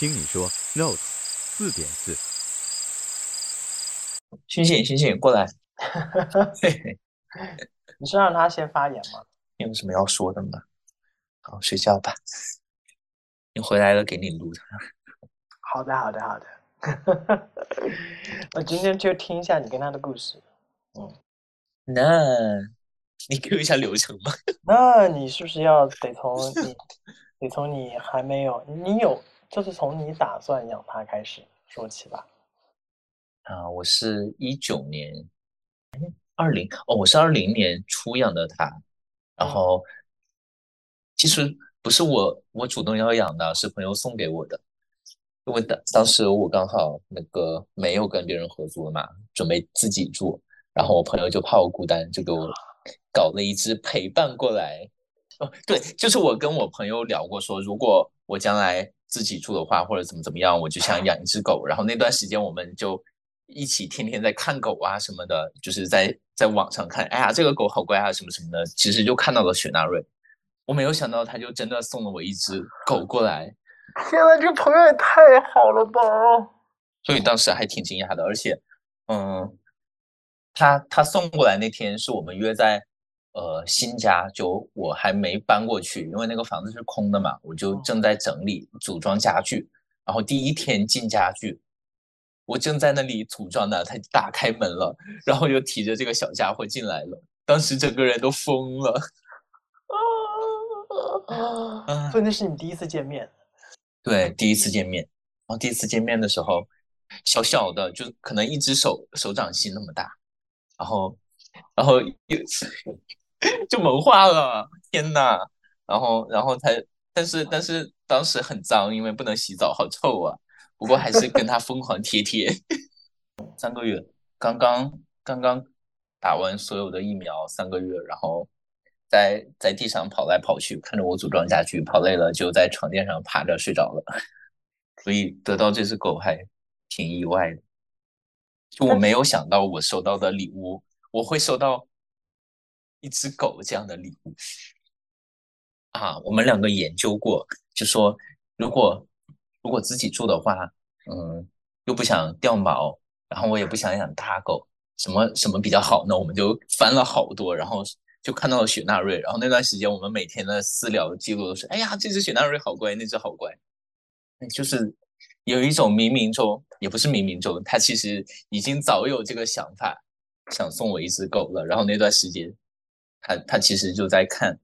听你说，Note 四点四。星星，星星，过来。你是让他先发言吗？你有什么要说的吗？好，睡觉吧。你回来了，给你录的。好的，好的，好的。我今天就听一下你跟他的故事。嗯，那你给我一下流程吧。那你是不是要得从你，得从你还没有，你有，就是从你打算养它开始说起吧？啊，我是一九年，二零哦，我是二零年初养的它，然后其实不是我我主动要养的，是朋友送给我的。因为当当时我刚好那个没有跟别人合租了嘛，准备自己住，然后我朋友就怕我孤单，就给我搞了一只陪伴过来。哦，对，就是我跟我朋友聊过，说如果我将来自己住的话，或者怎么怎么样，我就想养一只狗。然后那段时间我们就一起天天在看狗啊什么的，就是在在网上看，哎呀这个狗好乖啊什么什么的，其实就看到了雪纳瑞。我没有想到他就真的送了我一只狗过来。天呐，这朋友也太好了吧！所以当时还挺惊讶的，而且，嗯，他他送过来那天是我们约在呃新家，就我还没搬过去，因为那个房子是空的嘛，我就正在整理组装家具。然后第一天进家具，我正在那里组装呢，他打开门了，然后就提着这个小家伙进来了，当时整个人都疯了。啊！所以那是你第一次见面。对，第一次见面，然后第一次见面的时候，小小的，就可能一只手手掌心那么大，然后，然后又 就萌化了，天呐，然后，然后他，但是，但是当时很脏，因为不能洗澡，好臭啊。不过还是跟他疯狂贴贴，三个月，刚刚刚刚打完所有的疫苗，三个月，然后。在在地上跑来跑去，看着我组装家具，跑累了就在床垫上趴着睡着了。所以得到这只狗还挺意外的，就我没有想到我收到的礼物我会收到一只狗这样的礼物啊！我们两个研究过，就说如果如果自己住的话，嗯，又不想掉毛，然后我也不想养大狗，什么什么比较好呢？我们就翻了好多，然后。就看到了雪纳瑞，然后那段时间我们每天的私聊记录都是：哎呀，这只雪纳瑞好乖，那只好乖。就是有一种冥冥中，也不是冥冥中，他其实已经早有这个想法，想送我一只狗了。然后那段时间，他他其实就在看，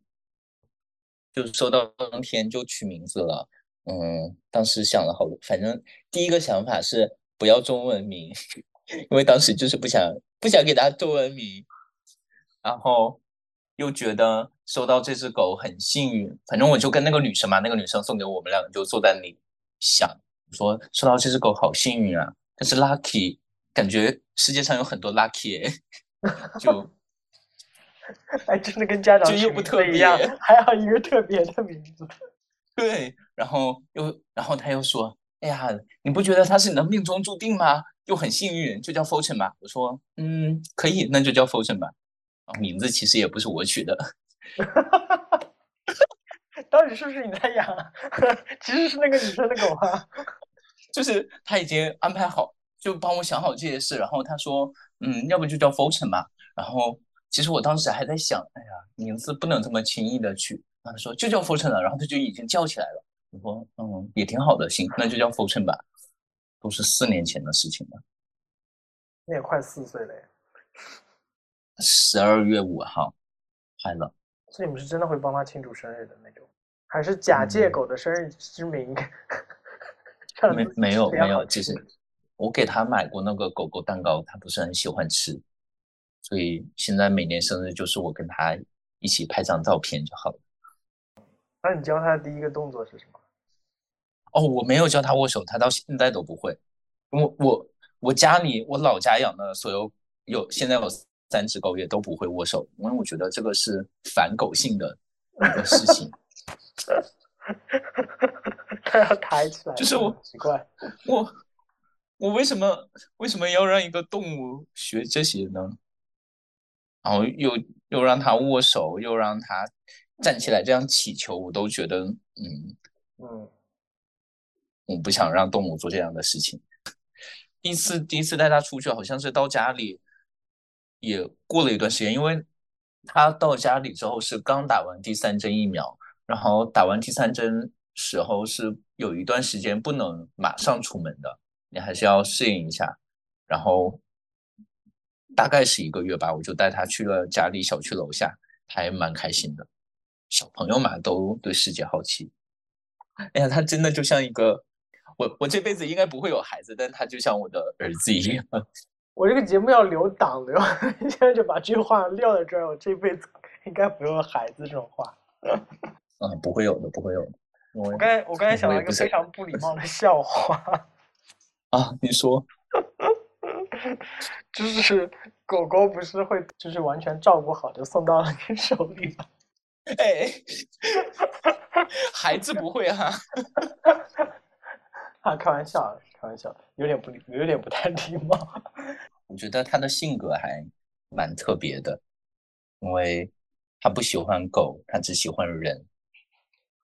就收到当天就取名字了。嗯，当时想了好多，反正第一个想法是不要中文名，因为当时就是不想不想给他中文名，然后。又觉得收到这只狗很幸运，反正我就跟那个女生嘛，那个女生送给我们两个就坐在那里想，说收到这只狗好幸运啊，但是 lucky 感觉世界上有很多 lucky，就 哎真的跟家长就又不特别一样，还好一个特别的名字。对，然后又然后他又说，哎呀，你不觉得他是你的命中注定吗？又很幸运，就叫 fortune 吧。我说，嗯，可以，那就叫 fortune 吧。名字其实也不是我取的，到底是不是你在养？其实是那个女生的狗啊，就是他已经安排好，就帮我想好这些事，然后他说，嗯，要不就叫 Fortune 吧。然后其实我当时还在想，哎呀，名字不能这么轻易的取。他说就叫 Fortune 了，然后他就已经叫起来了。我说，嗯，也挺好的，行，那就叫 Fortune 吧。都是四年前的事情了，你也快四岁了呀。十二月五号，快乐。所以你们是真的会帮他庆祝生日的那种，还是假借狗的生日之名？没没有没有，其实我给他买过那个狗狗蛋糕，他不是很喜欢吃，所以现在每年生日就是我跟他一起拍张照片就好了。那你教他的第一个动作是什么？哦，我没有教他握手，他到现在都不会。我我我家里我老家养的所有有现在有。三只狗也都不会握手，因为我觉得这个是反狗性的一个事情。他要抬起来，就是我奇怪，我我为什么为什么要让一个动物学这些呢？然后又又让他握手，又让他站起来这样祈求，我都觉得，嗯嗯，我不想让动物做这样的事情。第一次第一次带它出去，好像是到家里也过了一段时间，因为它到家里之后是刚打完第三针疫苗，然后打完第三针时候是有一段时间不能马上出门的，你还是要适应一下，然后。大概是一个月吧，我就带他去了家里小区楼下，还蛮开心的。小朋友嘛，都对世界好奇。哎呀，他真的就像一个我，我这辈子应该不会有孩子，但他就像我的儿子一样。我这个节目要留档的，现在就把这句话撂在这儿。我这辈子 应该不会有孩子这种话。嗯，不会有的，不会有的。我刚才我刚才想到一个非常不礼貌的笑话。啊，你说。就是狗狗不是会就是完全照顾好就送到了你手里吗？哎，孩子不会哈，啊，开玩笑，开玩笑，有点不有点不太礼貌。我觉得他的性格还蛮特别的，因为他不喜欢狗，他只喜欢人，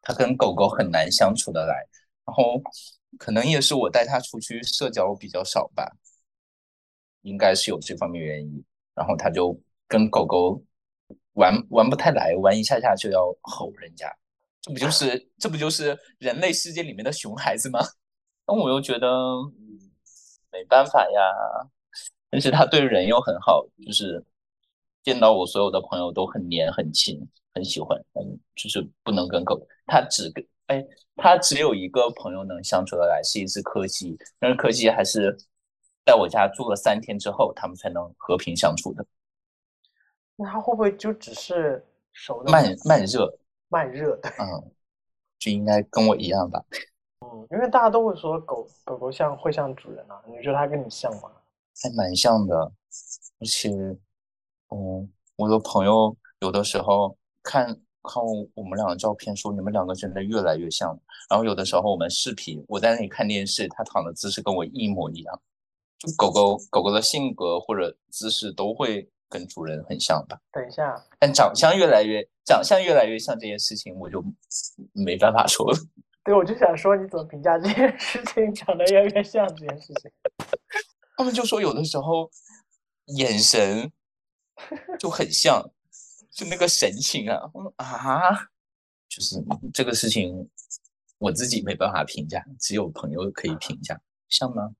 他跟狗狗很难相处得来，然后可能也是我带他出去社交比较少吧。应该是有这方面原因，然后他就跟狗狗玩玩不太来，玩一下下就要吼人家，这不就是这不就是人类世界里面的熊孩子吗？那我又觉得没办法呀，但是他对人又很好，就是见到我所有的朋友都很黏很亲，很喜欢，嗯，就是不能跟狗，他只跟哎，他只有一个朋友能相处得来，是一只柯基，但是柯基还是。在我家住了三天之后，他们才能和平相处的。那他会不会就只是熟的慢慢热？慢热的，嗯，就应该跟我一样吧。嗯，因为大家都会说狗狗狗像会像主人啊，你觉得它跟你像吗？还蛮像的，而且，嗯，我的朋友有的时候看看我们两个照片，说你们两个真的越来越像。然后有的时候我们视频，我在那里看电视，他躺的姿势跟我一模一样。狗狗狗狗的性格或者姿势都会跟主人很像吧？等一下，但长相越来越长相越来越像这件事情，我就没办法说了。对，我就想说，你怎么评价这件事情长得越来越像这件事情？他们就说有的时候眼神就很像，就那个神情啊啊，就是这个事情我自己没办法评价，只有朋友可以评价，像吗？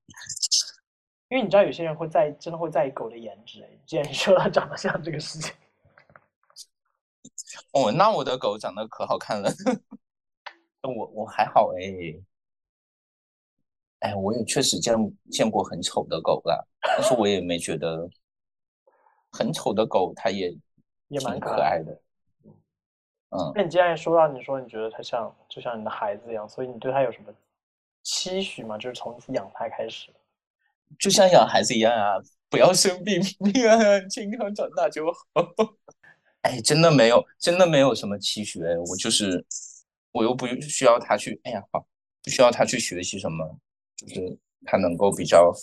因为你知道有些人会在真的会在意狗的颜值，既然你说它长得像这个事情，哦，那我的狗长得可好看了，我我还好哎，哎，我也确实见见过很丑的狗了，但是我也没觉得很丑的狗它也也蛮可爱的，嗯。那你既然说到你说你觉得它像就像你的孩子一样，所以你对它有什么期许吗？就是从养它开始。就像养孩子一样啊，不要生病，平 平安安健康长大就好。哎，真的没有，真的没有什么期许。我就是，我又不需要他去，哎呀，好，不需要他去学习什么，就是他能够比较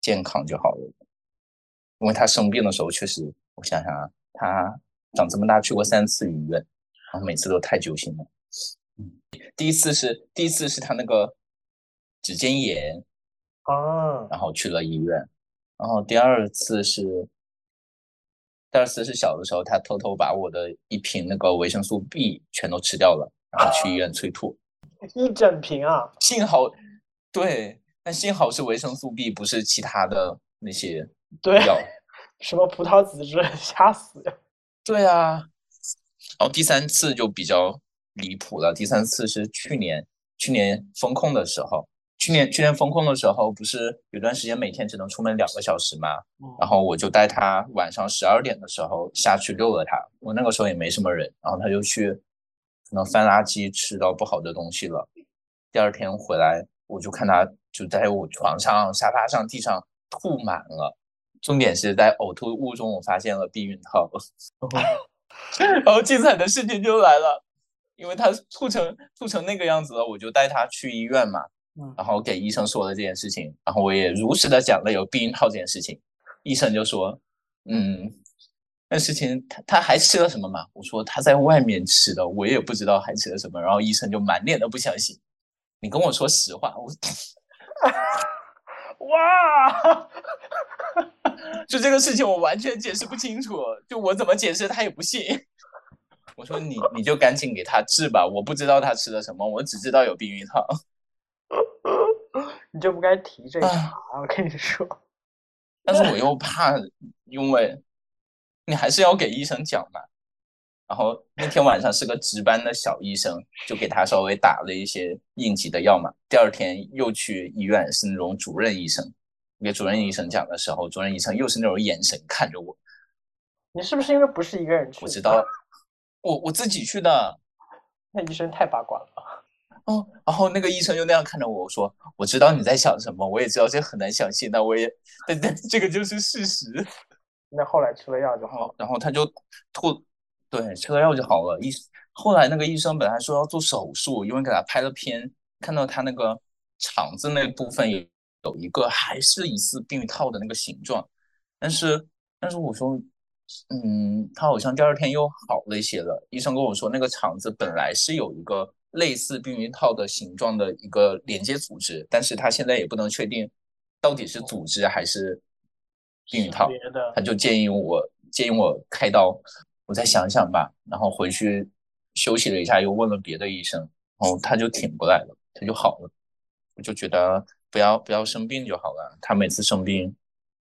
健康就好了。因为他生病的时候，确实，我想想啊，他长这么大去过三次医院，然后每次都太揪心了。嗯，第一次是第一次是他那个指尖炎。啊，然后去了医院，然后第二次是，第二次是小的时候，他偷偷把我的一瓶那个维生素 B 全都吃掉了，然后去医院催吐，一整瓶啊！幸好，对，但幸好是维生素 B，不是其他的那些 药，什么葡萄籽汁，吓死呀！对啊，然后第三次就比较离谱了，第三次是去年去年封控的时候。去年去年封控的时候，不是有段时间每天只能出门两个小时吗？然后我就带他晚上十二点的时候下去遛了他。我那个时候也没什么人，然后他就去可能翻垃圾吃到不好的东西了。第二天回来，我就看他就在我床上、沙发上、地上吐满了。重点是在呕吐物中，我发现了避孕套。然后精彩的事情就来了，因为他吐成吐成那个样子了，我就带他去医院嘛。然后给医生说了这件事情，然后我也如实的讲了有避孕套这件事情，医生就说，嗯，那事情他他还吃了什么吗？我说他在外面吃的，我也不知道还吃了什么，然后医生就满脸的不相信，你跟我说实话，我 哇，就这个事情我完全解释不清楚，就我怎么解释他也不信。我说你你就赶紧给他治吧，我不知道他吃了什么，我只知道有避孕套。你就不该提这个啊茬，我跟你说。但是我又怕，因为你还是要给医生讲嘛。然后那天晚上是个值班的小医生，就给他稍微打了一些应急的药嘛。第二天又去医院，是那种主任医生。给主任医生讲的时候，主任医生又是那种眼神看着我。你是不是因为不是一个人去？我知道，我我自己去的。那医生太八卦了。哦，然后那个医生就那样看着我，我说：“我知道你在想什么，我也知道这很难相信，但我也，但但这个就是事实。”那后来吃了药就好了。然后他就吐，对，吃了药就好了。医后来那个医生本来说要做手术，因为给他拍了片，看到他那个肠子那部分有有一个还是疑似避孕套的那个形状，但是但是我说，嗯，他好像第二天又好了一些了。医生跟我说，那个肠子本来是有一个类似避孕套的形状的一个连接组织，但是它现在也不能确定到底是组织还是避孕套。他就建议我建议我开刀，我再想想吧。然后回去休息了一下，又问了别的医生，然后他就挺过来了，他就好了。我就觉得不要不要生病就好了。他每次生病，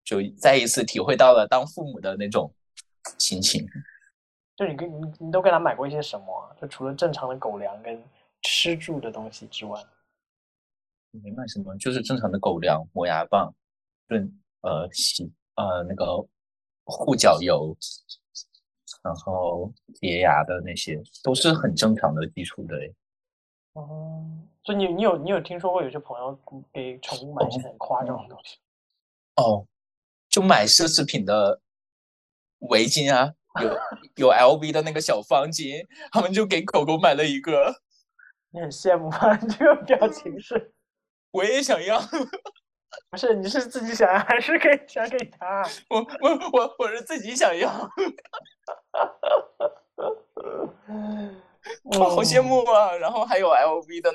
就再一次体会到了当父母的那种心情。就你跟你你都给他买过一些什么啊？就除了正常的狗粮跟吃住的东西之外，没买什么，就是正常的狗粮、磨牙棒、润呃洗呃那个护脚油，然后洁牙的那些都是很正常的基础的诶。哦，所以你你有你有听说过有些朋友给宠物买一些很夸张的东西？哦，就买奢侈品的围巾啊，有有 LV 的那个小方巾，他们就给狗狗买了一个，你很羡慕吗？你 这个表情是我也想要，不是你是自己想要还是给想给他？我我我我是自己想要，我好羡慕啊！然后还有 LV 的，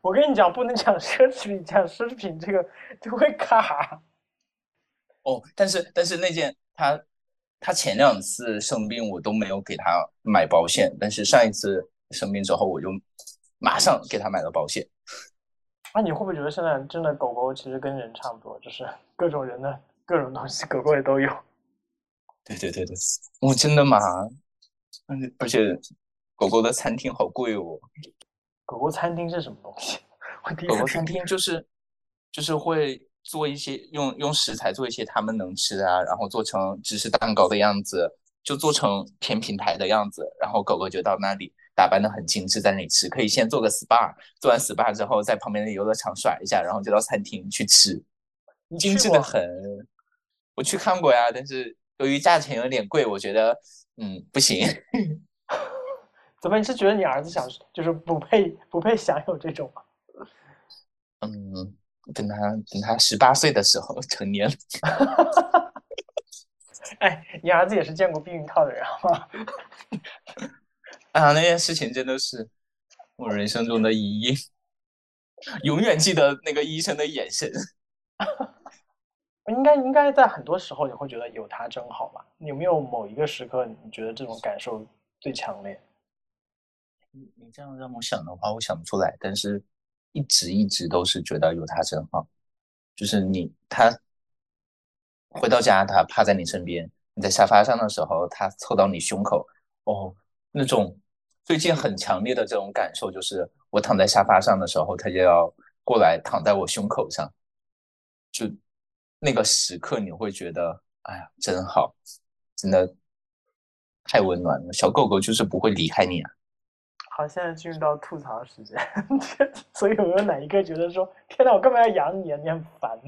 我跟你讲，不能讲奢侈品，讲奢侈品这个就会卡。哦，但是但是那件他他前两次生病我都没有给他买保险，但是上一次生病之后我就马上给他买了保险。啊，你会不会觉得现在真的狗狗其实跟人差不多，就是各种人的各种东西，狗狗也都有。对对对对，我真的吗？嗯，而且狗狗的餐厅好贵哦。狗狗餐厅是什么东西？我狗狗餐厅就是就是会做一些用用食材做一些他们能吃的啊，然后做成芝士蛋糕的样子，就做成甜品台的样子，然后狗狗就到那里打扮的很精致，在那里吃，可以先做个 SPA，做完 SPA 之后在旁边的游乐场耍一下，然后就到餐厅去吃，精致的很。我去看过呀，但是由于价钱有点贵，我觉得嗯不行。怎么？你是觉得你儿子想就是不配不配享有这种吗？嗯，等他等他十八岁的时候成年了，哎，你儿子也是见过避孕套的人好吗？啊，那件事情真的是我人生中的阴影，永远记得那个医生的眼神。应该应该在很多时候你会觉得有他真好吧？有没有某一个时刻你觉得这种感受最强烈？你你这样让我想的话，我想不出来，但是一直一直都是觉得有他真好，就是你他回到家，他趴在你身边，你在沙发上的时候，他凑到你胸口，哦，那种最近很强烈的这种感受，就是我躺在沙发上的时候，他就要过来躺在我胸口上，就那个时刻你会觉得，哎呀，真好，真的太温暖了。小狗狗就是不会离开你啊。好，现在进入到吐槽时间，所以有没有哪一个觉得说，天呐，我干嘛要养你啊？你很烦。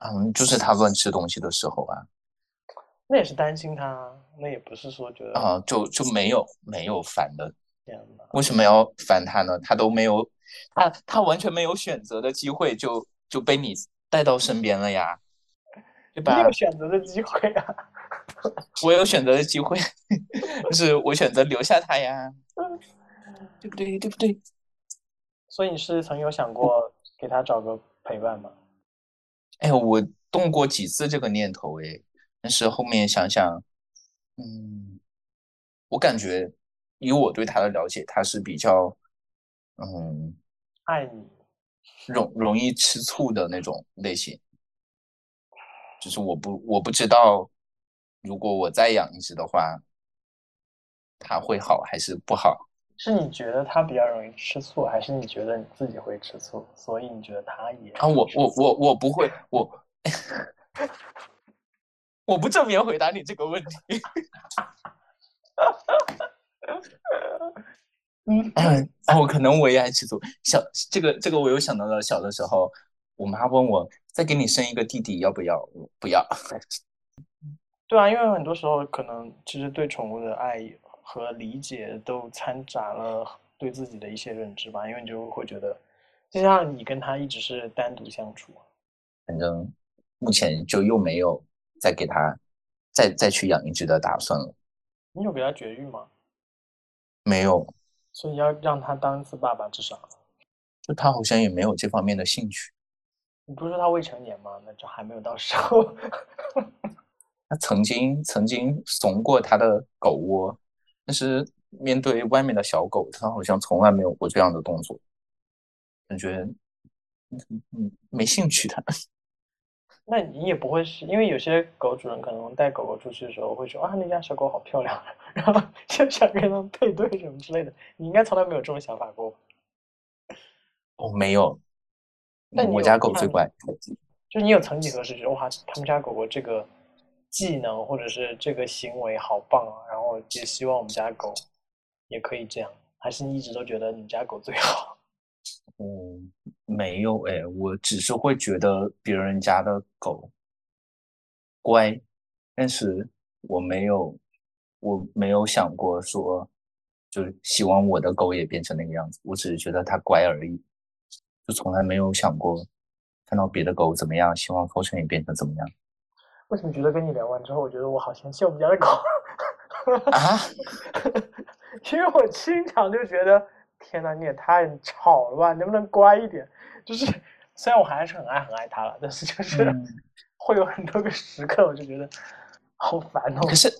嗯，就是它乱吃东西的时候啊，那也是担心它，那也不是说觉得啊，就就没有没有烦的，为什么要烦他呢？他都没有，他他完全没有选择的机会，就就被你带到身边了呀，对吧你？有选择的机会啊。我有选择的机会，就 是我选择留下他呀。对不对？对不对？所以你是曾有想过给他找个陪伴吗？哎，我动过几次这个念头，哎，但是后面想想，嗯，我感觉以我对他的了解，他是比较，嗯，爱你，容容易吃醋的那种类型。就是我不我不知道，如果我再养一只的话，它会好还是不好？是你觉得它比较容易吃醋，还是你觉得你自己会吃醋？所以你觉得它也啊？我我我我不会，我 我不正面回答你这个问题。嗯，哦，可能我也爱吃醋。小这个这个我又想到了，小的时候，我妈问我再给你生一个弟弟要不要？不要。对啊，因为很多时候可能其实对宠物的爱和理解都掺杂了对自己的一些认知吧，因为你就会觉得，就像你跟他一直是单独相处，反正目前就又没有再给他再再去养一只的打算了。你有给他绝育吗？没有。所以要让他当一次爸爸，至少。就他好像也没有这方面的兴趣。你不是说他未成年吗？那就还没有到时候。他曾经曾经怂过他的狗窝，但是面对外面的小狗，他好像从来没有过这样的动作，感觉嗯嗯没兴趣他。那你也不会是因为有些狗主人可能带狗狗出去的时候会说啊，那家小狗好漂亮，然后就想跟它们配对什么之类的。你应该从来没有这种想法过。哦，没有。那我家狗最乖。就是你有曾几何时觉得哇，他们家狗狗这个技能或者是这个行为好棒啊，然后也希望我们家狗也可以这样，还是你一直都觉得你家狗最好？嗯，没有哎，我只是会觉得别人家的狗乖，但是我没有，我没有想过说，就是希望我的狗也变成那个样子。我只是觉得它乖而已，就从来没有想过看到别的狗怎么样，希望 Fortune 也变成怎么样。为什么觉得跟你聊完之后，我觉得我好嫌弃我们家的狗啊？因为我经常就觉得。天呐，你也太吵了吧！能不能乖一点？就是虽然我还是很爱很爱它了，但是就是 会有很多个时刻，我就觉得好烦哦。可是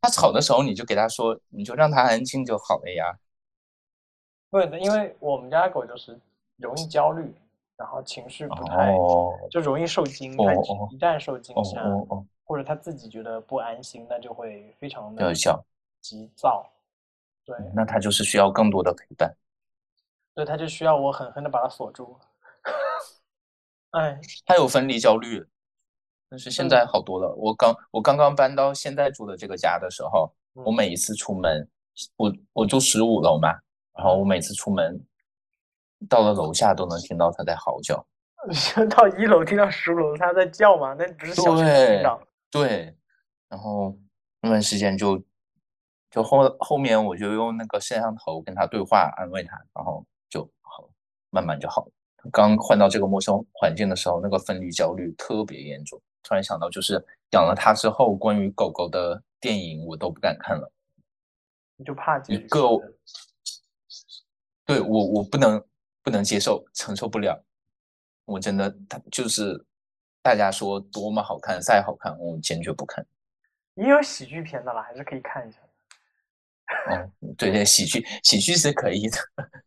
它吵的时候，你就给它说，你就让它安静就好了呀。对的，因为我们家狗就是容易焦虑，然后情绪不太，就容易受惊。它一旦受惊吓，或者它自己觉得不安心，那就会非常的急躁。对，那他就是需要更多的陪伴。对，他就需要我狠狠的把他锁住。哎，他有分离焦虑，但是现在好多了。我刚我刚刚搬到现在住的这个家的时候，我每一次出门，我我住十五楼嘛，然后我每次出门到了楼下都能听到他在嚎叫。到一楼听到十五楼他在叫嘛？那不是小对对，然后那段时间就。就后后面我就用那个摄像头跟他对话，安慰他，然后就好，慢慢就好了。刚换到这个陌生环境的时候，那个分离焦虑特别严重。突然想到，就是养了它之后，关于狗狗的电影我都不敢看了。你就怕一个？对我，我不能不能接受，承受不了。我真的，他就是大家说多么好看，再好看，我坚决不看。也有喜剧片的啦，还是可以看一下。哦，对对，喜剧喜剧是可以的，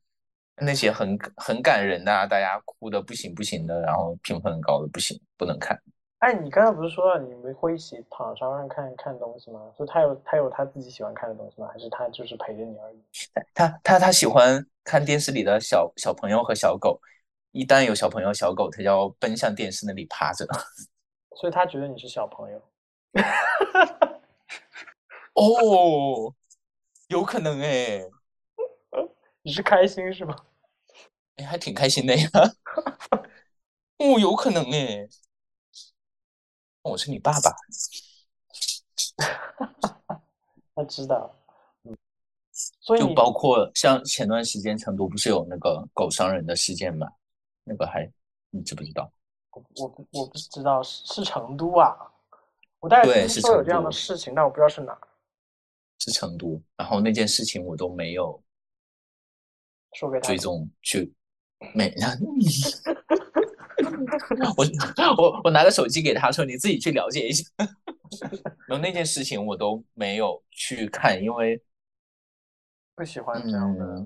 那些很很感人的，大家哭的不行不行的，然后评分很高的不行，不能看。哎，你刚才不是说了你们会一起躺沙发上看看东西吗？就他有他有他自己喜欢看的东西吗？还是他就是陪着你而已？他他他喜欢看电视里的小小朋友和小狗，一旦有小朋友小狗，他就要奔向电视那里趴着。所以他觉得你是小朋友。哦。有可能哎，你是开心是吧？哎，还挺开心的呀。哦，有可能哎，我是你爸爸。他知道，嗯，所以就包括像前段时间成都不是有那个狗伤人的事件吗？那个还你知不知道？我我我不知道是是成都啊，我大概听说有这样的事情，但我不知道是哪。是成都，然后那件事情我都没有说给他追踪去每。我我我拿个手机给他说：“你自己去了解一下。”然后那件事情我都没有去看，因为不喜欢这样的，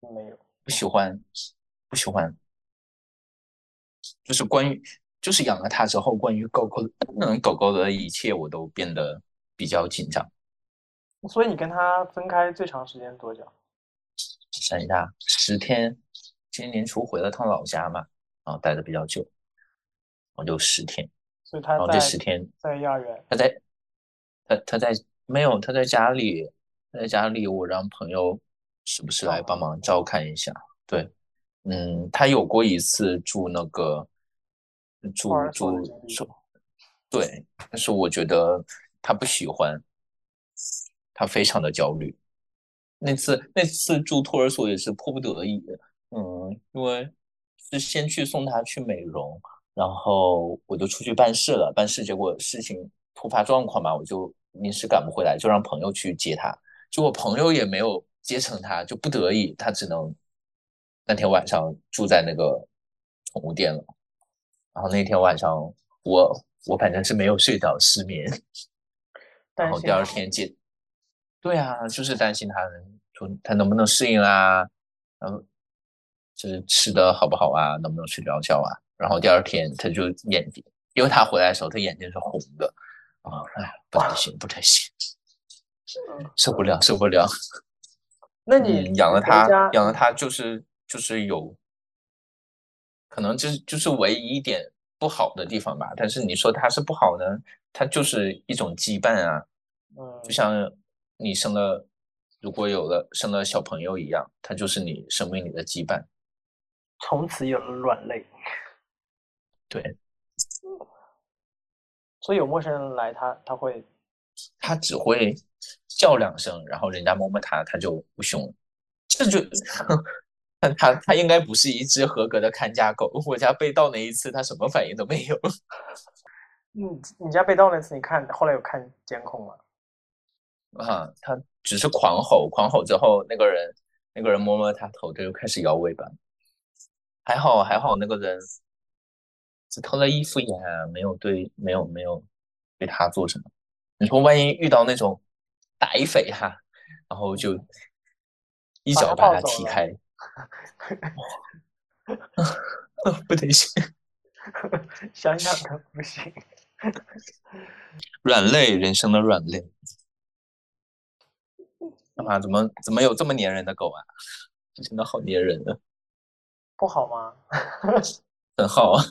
没有不喜欢，不喜欢。就是关于，就是养了它之后，关于狗狗嗯狗狗的一切，我都变得比较紧张。所以你跟他分开最长时间多久？想一下，十天。今年年初回了趟老家嘛。然后待的比较久，然后就十天，所以他然后这十天在幼儿园，他在他他在没有他在家里，他在家里我让朋友时不时来帮忙照看一下。对，嗯，他有过一次住那个住住住，对，但是我觉得他不喜欢，他非常的焦虑。那次那次住托儿所也是迫不得已，嗯，因为。是先去送他去美容，然后我就出去办事了。办事结果事情突发状况嘛，我就临时赶不回来，就让朋友去接他。结果朋友也没有接成他，就不得已他只能那天晚上住在那个宠物店了。然后那天晚上我我反正是没有睡着，失眠。然后第二天接，对啊，就是担心他说他能不能适应啊，然后。就是吃的好不好啊，能不能睡着觉啊？然后第二天他就眼睛，因为他回来的时候他眼睛是红的，啊，哎，不太行，不太行，受不了，受不了。那你养了他，养了他就是就是有，可能就是就是唯一一点不好的地方吧。但是你说他是不好呢，他就是一种羁绊啊，嗯，就像你生了，如果有了生了小朋友一样，它就是你生命里的羁绊。从此有了软肋，对，所以有陌生人来，他他会，他只会叫两声，然后人家摸摸他，他就不凶。这就，但他他应该不是一只合格的看家狗。我家被盗那一次，他什么反应都没有。你，你家被盗那次，你看后来有看监控吗？啊，他只是狂吼，狂吼之后，那个人那个人摸摸他头，他就开始摇尾巴。还好还好，那个人只偷了一副眼，没有对，没有没有对他做什么。你说万一遇到那种歹匪哈，然后就一脚把他踢开，不得行，想想都不行。软肋，人生的软肋。啊，怎么怎么有这么粘人的狗啊？真的好粘人啊！不好吗？很好啊！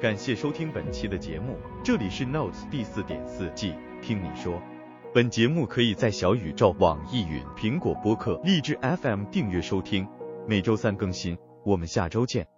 感谢收听本期的节目，这里是 Notes 第四点四季，听你说。本节目可以在小宇宙、网易云、苹果播客、荔枝 FM 订阅收听，每周三更新。我们下周见。